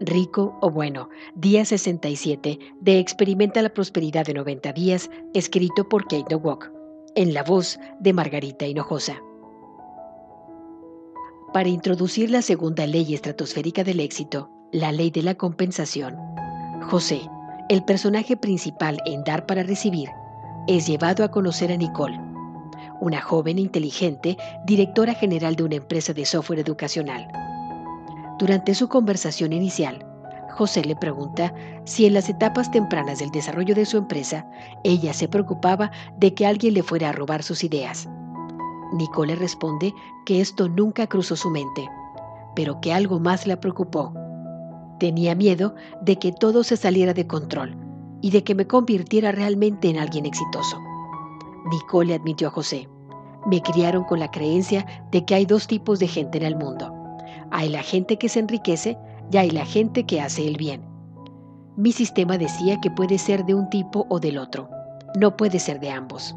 Rico o Bueno, día 67 de Experimenta la Prosperidad de 90 días, escrito por Kate Walk, en la voz de Margarita Hinojosa. Para introducir la segunda ley estratosférica del éxito, la ley de la compensación, José, el personaje principal en Dar para Recibir, es llevado a conocer a Nicole, una joven inteligente directora general de una empresa de software educacional durante su conversación inicial, José le pregunta si en las etapas tempranas del desarrollo de su empresa ella se preocupaba de que alguien le fuera a robar sus ideas. Nicole responde que esto nunca cruzó su mente, pero que algo más la preocupó. Tenía miedo de que todo se saliera de control y de que me convirtiera realmente en alguien exitoso. Nicole admitió a José, me criaron con la creencia de que hay dos tipos de gente en el mundo hay la gente que se enriquece y hay la gente que hace el bien. Mi sistema decía que puede ser de un tipo o del otro, no puede ser de ambos.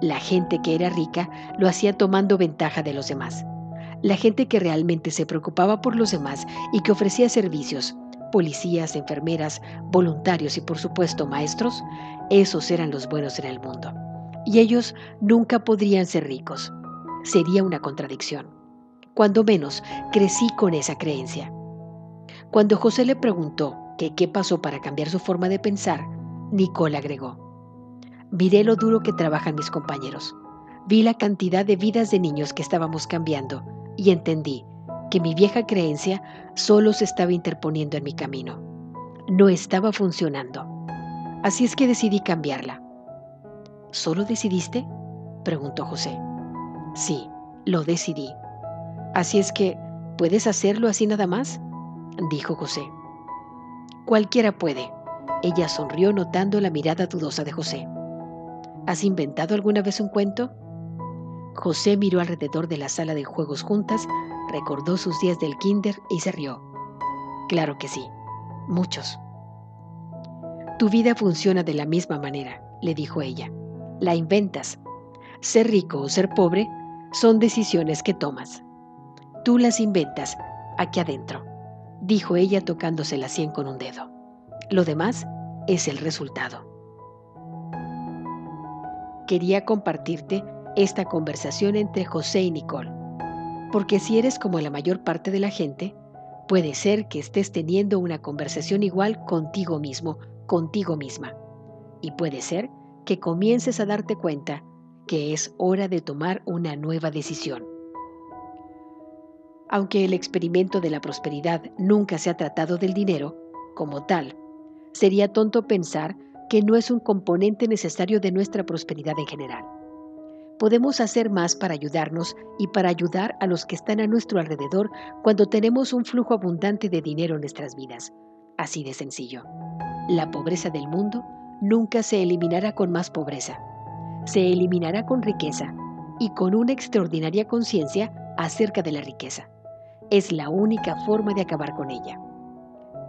La gente que era rica lo hacía tomando ventaja de los demás. La gente que realmente se preocupaba por los demás y que ofrecía servicios, policías, enfermeras, voluntarios y por supuesto maestros, esos eran los buenos en el mundo. Y ellos nunca podrían ser ricos. Sería una contradicción. Cuando menos, crecí con esa creencia. Cuando José le preguntó qué pasó para cambiar su forma de pensar, Nicole agregó, Miré lo duro que trabajan mis compañeros. Vi la cantidad de vidas de niños que estábamos cambiando y entendí que mi vieja creencia solo se estaba interponiendo en mi camino. No estaba funcionando. Así es que decidí cambiarla. ¿Solo decidiste? preguntó José. Sí, lo decidí. Así es que, ¿puedes hacerlo así nada más? dijo José. Cualquiera puede. Ella sonrió notando la mirada dudosa de José. ¿Has inventado alguna vez un cuento? José miró alrededor de la sala de juegos juntas, recordó sus días del kinder y se rió. Claro que sí, muchos. Tu vida funciona de la misma manera, le dijo ella. La inventas. Ser rico o ser pobre son decisiones que tomas. Tú las inventas aquí adentro, dijo ella tocándose la sien con un dedo. Lo demás es el resultado. Quería compartirte esta conversación entre José y Nicole, porque si eres como la mayor parte de la gente, puede ser que estés teniendo una conversación igual contigo mismo, contigo misma, y puede ser que comiences a darte cuenta que es hora de tomar una nueva decisión. Aunque el experimento de la prosperidad nunca se ha tratado del dinero, como tal, sería tonto pensar que no es un componente necesario de nuestra prosperidad en general. Podemos hacer más para ayudarnos y para ayudar a los que están a nuestro alrededor cuando tenemos un flujo abundante de dinero en nuestras vidas. Así de sencillo. La pobreza del mundo nunca se eliminará con más pobreza. Se eliminará con riqueza y con una extraordinaria conciencia acerca de la riqueza es la única forma de acabar con ella.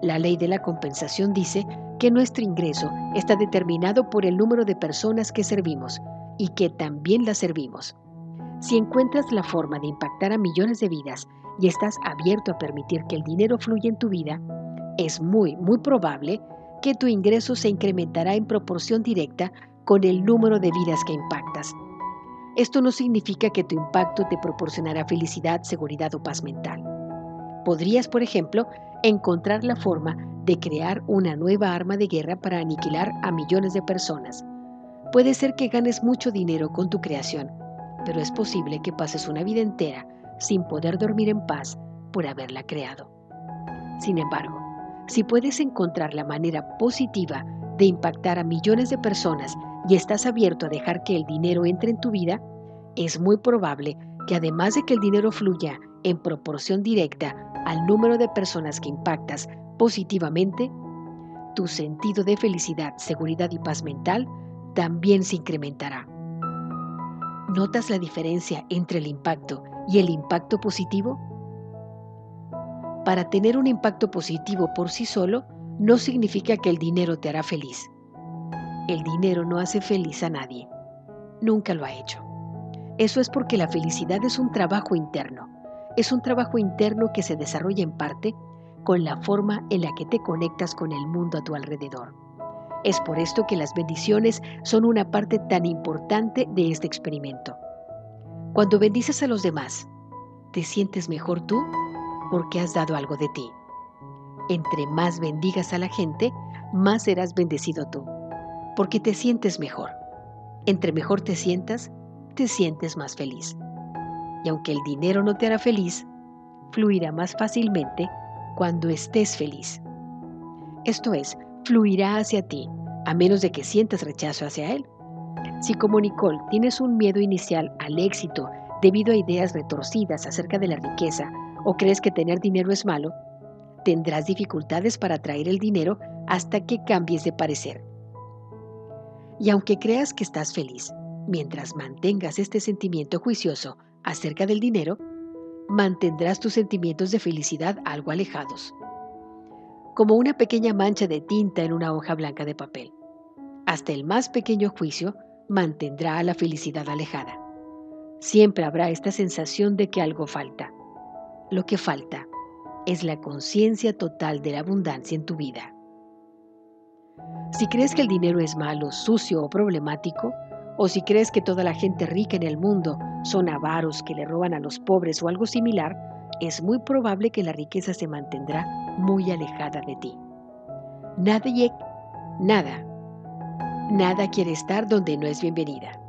La ley de la compensación dice que nuestro ingreso está determinado por el número de personas que servimos y que también las servimos. Si encuentras la forma de impactar a millones de vidas y estás abierto a permitir que el dinero fluya en tu vida, es muy, muy probable que tu ingreso se incrementará en proporción directa con el número de vidas que impactas. Esto no significa que tu impacto te proporcionará felicidad, seguridad o paz mental. Podrías, por ejemplo, encontrar la forma de crear una nueva arma de guerra para aniquilar a millones de personas. Puede ser que ganes mucho dinero con tu creación, pero es posible que pases una vida entera sin poder dormir en paz por haberla creado. Sin embargo, si puedes encontrar la manera positiva de impactar a millones de personas y estás abierto a dejar que el dinero entre en tu vida, es muy probable que además de que el dinero fluya en proporción directa al número de personas que impactas positivamente, tu sentido de felicidad, seguridad y paz mental también se incrementará. ¿Notas la diferencia entre el impacto y el impacto positivo? Para tener un impacto positivo por sí solo, no significa que el dinero te hará feliz. El dinero no hace feliz a nadie. Nunca lo ha hecho. Eso es porque la felicidad es un trabajo interno. Es un trabajo interno que se desarrolla en parte con la forma en la que te conectas con el mundo a tu alrededor. Es por esto que las bendiciones son una parte tan importante de este experimento. Cuando bendices a los demás, ¿te sientes mejor tú? Porque has dado algo de ti. Entre más bendigas a la gente, más serás bendecido tú, porque te sientes mejor. Entre mejor te sientas, te sientes más feliz. Y aunque el dinero no te hará feliz, fluirá más fácilmente cuando estés feliz. Esto es, fluirá hacia ti, a menos de que sientas rechazo hacia él. Si como Nicole tienes un miedo inicial al éxito debido a ideas retorcidas acerca de la riqueza o crees que tener dinero es malo, tendrás dificultades para atraer el dinero hasta que cambies de parecer. Y aunque creas que estás feliz, mientras mantengas este sentimiento juicioso acerca del dinero, mantendrás tus sentimientos de felicidad algo alejados, como una pequeña mancha de tinta en una hoja blanca de papel. Hasta el más pequeño juicio mantendrá a la felicidad alejada. Siempre habrá esta sensación de que algo falta. Lo que falta es la conciencia total de la abundancia en tu vida. Si crees que el dinero es malo, sucio o problemático, o si crees que toda la gente rica en el mundo son avaros que le roban a los pobres o algo similar, es muy probable que la riqueza se mantendrá muy alejada de ti. Nadie, nada, nada quiere estar donde no es bienvenida.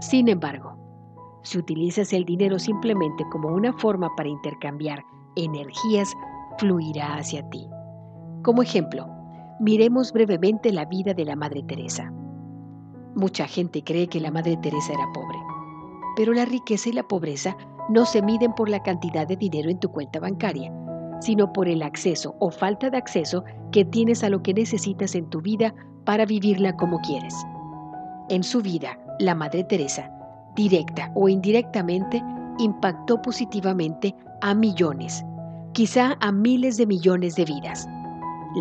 Sin embargo, si utilizas el dinero simplemente como una forma para intercambiar energías, fluirá hacia ti. Como ejemplo, miremos brevemente la vida de la Madre Teresa. Mucha gente cree que la Madre Teresa era pobre, pero la riqueza y la pobreza no se miden por la cantidad de dinero en tu cuenta bancaria, sino por el acceso o falta de acceso que tienes a lo que necesitas en tu vida para vivirla como quieres. En su vida, la Madre Teresa, directa o indirectamente, impactó positivamente a millones, quizá a miles de millones de vidas.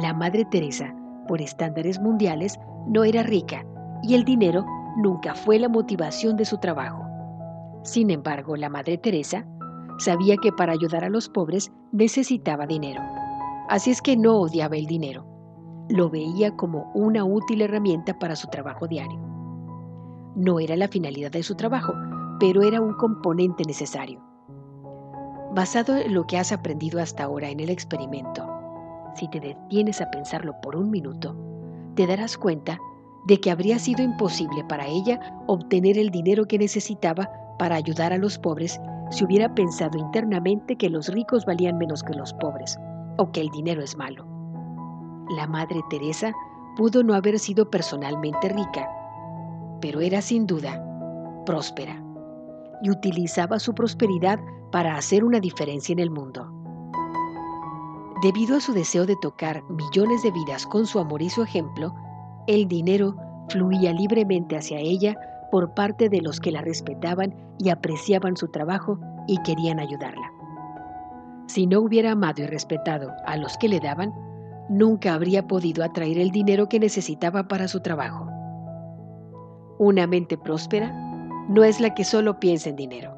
La Madre Teresa, por estándares mundiales, no era rica, y el dinero nunca fue la motivación de su trabajo. Sin embargo, la Madre Teresa sabía que para ayudar a los pobres necesitaba dinero. Así es que no odiaba el dinero. Lo veía como una útil herramienta para su trabajo diario. No era la finalidad de su trabajo, pero era un componente necesario. Basado en lo que has aprendido hasta ahora en el experimento, si te detienes a pensarlo por un minuto, te darás cuenta de que habría sido imposible para ella obtener el dinero que necesitaba para ayudar a los pobres si hubiera pensado internamente que los ricos valían menos que los pobres o que el dinero es malo. La Madre Teresa pudo no haber sido personalmente rica, pero era sin duda próspera y utilizaba su prosperidad para hacer una diferencia en el mundo. Debido a su deseo de tocar millones de vidas con su amor y su ejemplo, el dinero fluía libremente hacia ella por parte de los que la respetaban y apreciaban su trabajo y querían ayudarla. Si no hubiera amado y respetado a los que le daban, nunca habría podido atraer el dinero que necesitaba para su trabajo. Una mente próspera no es la que solo piensa en dinero.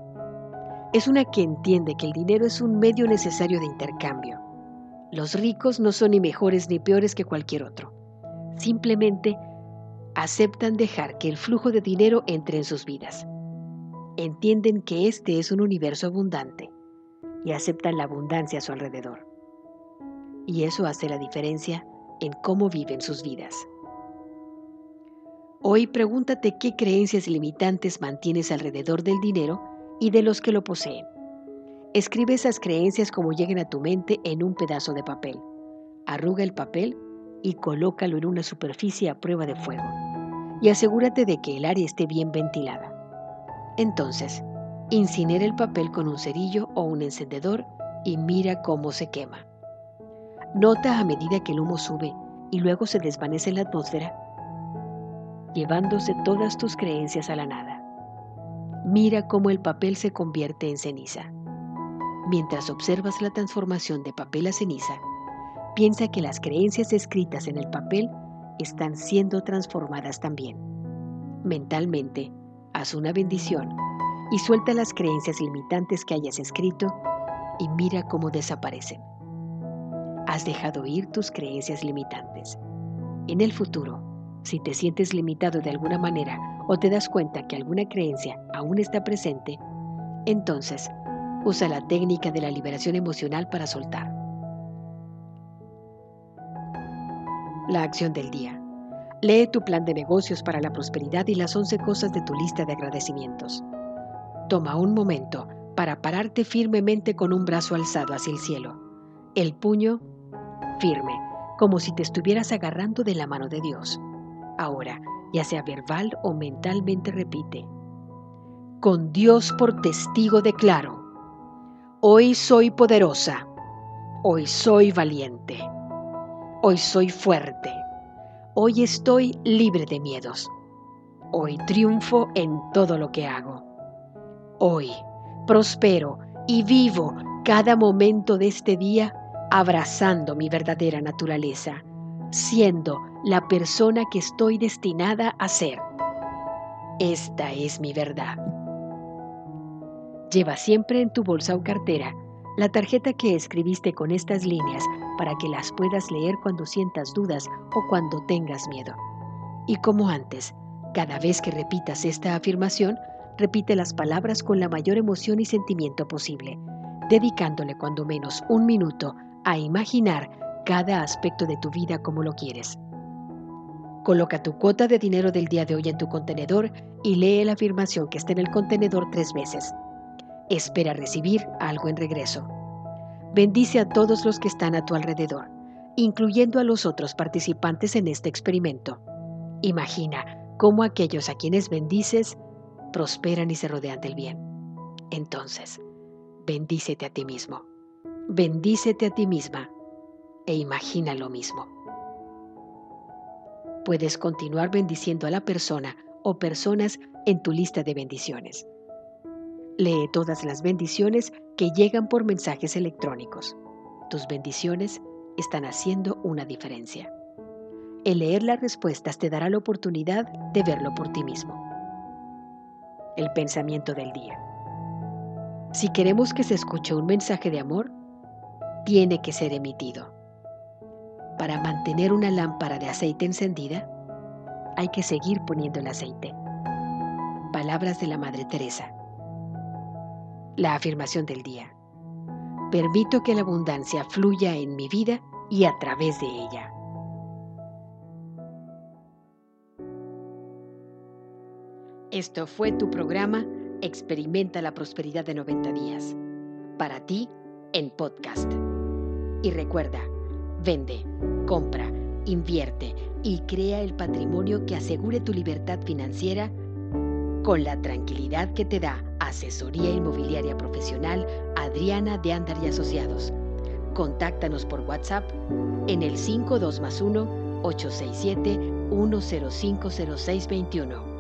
Es una que entiende que el dinero es un medio necesario de intercambio. Los ricos no son ni mejores ni peores que cualquier otro simplemente aceptan dejar que el flujo de dinero entre en sus vidas. Entienden que este es un universo abundante y aceptan la abundancia a su alrededor. Y eso hace la diferencia en cómo viven sus vidas. Hoy pregúntate qué creencias limitantes mantienes alrededor del dinero y de los que lo poseen. Escribe esas creencias como lleguen a tu mente en un pedazo de papel. Arruga el papel y colócalo en una superficie a prueba de fuego y asegúrate de que el área esté bien ventilada. Entonces, incinera el papel con un cerillo o un encendedor y mira cómo se quema. Nota a medida que el humo sube y luego se desvanece en la atmósfera, llevándose todas tus creencias a la nada. Mira cómo el papel se convierte en ceniza. Mientras observas la transformación de papel a ceniza, piensa que las creencias escritas en el papel están siendo transformadas también. Mentalmente, haz una bendición y suelta las creencias limitantes que hayas escrito y mira cómo desaparecen. Has dejado ir tus creencias limitantes. En el futuro, si te sientes limitado de alguna manera o te das cuenta que alguna creencia aún está presente, entonces usa la técnica de la liberación emocional para soltar. La acción del día. Lee tu plan de negocios para la prosperidad y las 11 cosas de tu lista de agradecimientos. Toma un momento para pararte firmemente con un brazo alzado hacia el cielo, el puño firme, como si te estuvieras agarrando de la mano de Dios. Ahora, ya sea verbal o mentalmente repite, con Dios por testigo declaro, hoy soy poderosa, hoy soy valiente, hoy soy fuerte, hoy estoy libre de miedos, hoy triunfo en todo lo que hago, hoy prospero y vivo cada momento de este día abrazando mi verdadera naturaleza, siendo la persona que estoy destinada a ser. Esta es mi verdad. Lleva siempre en tu bolsa o cartera la tarjeta que escribiste con estas líneas para que las puedas leer cuando sientas dudas o cuando tengas miedo. Y como antes, cada vez que repitas esta afirmación, repite las palabras con la mayor emoción y sentimiento posible, dedicándole cuando menos un minuto a imaginar cada aspecto de tu vida como lo quieres. Coloca tu cuota de dinero del día de hoy en tu contenedor y lee la afirmación que está en el contenedor tres veces. Espera recibir algo en regreso. Bendice a todos los que están a tu alrededor, incluyendo a los otros participantes en este experimento. Imagina cómo aquellos a quienes bendices prosperan y se rodean del bien. Entonces, bendícete a ti mismo. Bendícete a ti misma e imagina lo mismo. Puedes continuar bendiciendo a la persona o personas en tu lista de bendiciones. Lee todas las bendiciones que llegan por mensajes electrónicos. Tus bendiciones están haciendo una diferencia. El leer las respuestas te dará la oportunidad de verlo por ti mismo. El pensamiento del día. Si queremos que se escuche un mensaje de amor, tiene que ser emitido. Para mantener una lámpara de aceite encendida, hay que seguir poniendo el aceite. Palabras de la Madre Teresa. La afirmación del día. Permito que la abundancia fluya en mi vida y a través de ella. Esto fue tu programa Experimenta la Prosperidad de 90 días. Para ti, en podcast. Y recuerda, vende, compra, invierte y crea el patrimonio que asegure tu libertad financiera con la tranquilidad que te da Asesoría Inmobiliaria Profesional Adriana de Andar y Asociados. Contáctanos por WhatsApp en el 52 más 1 867 1050621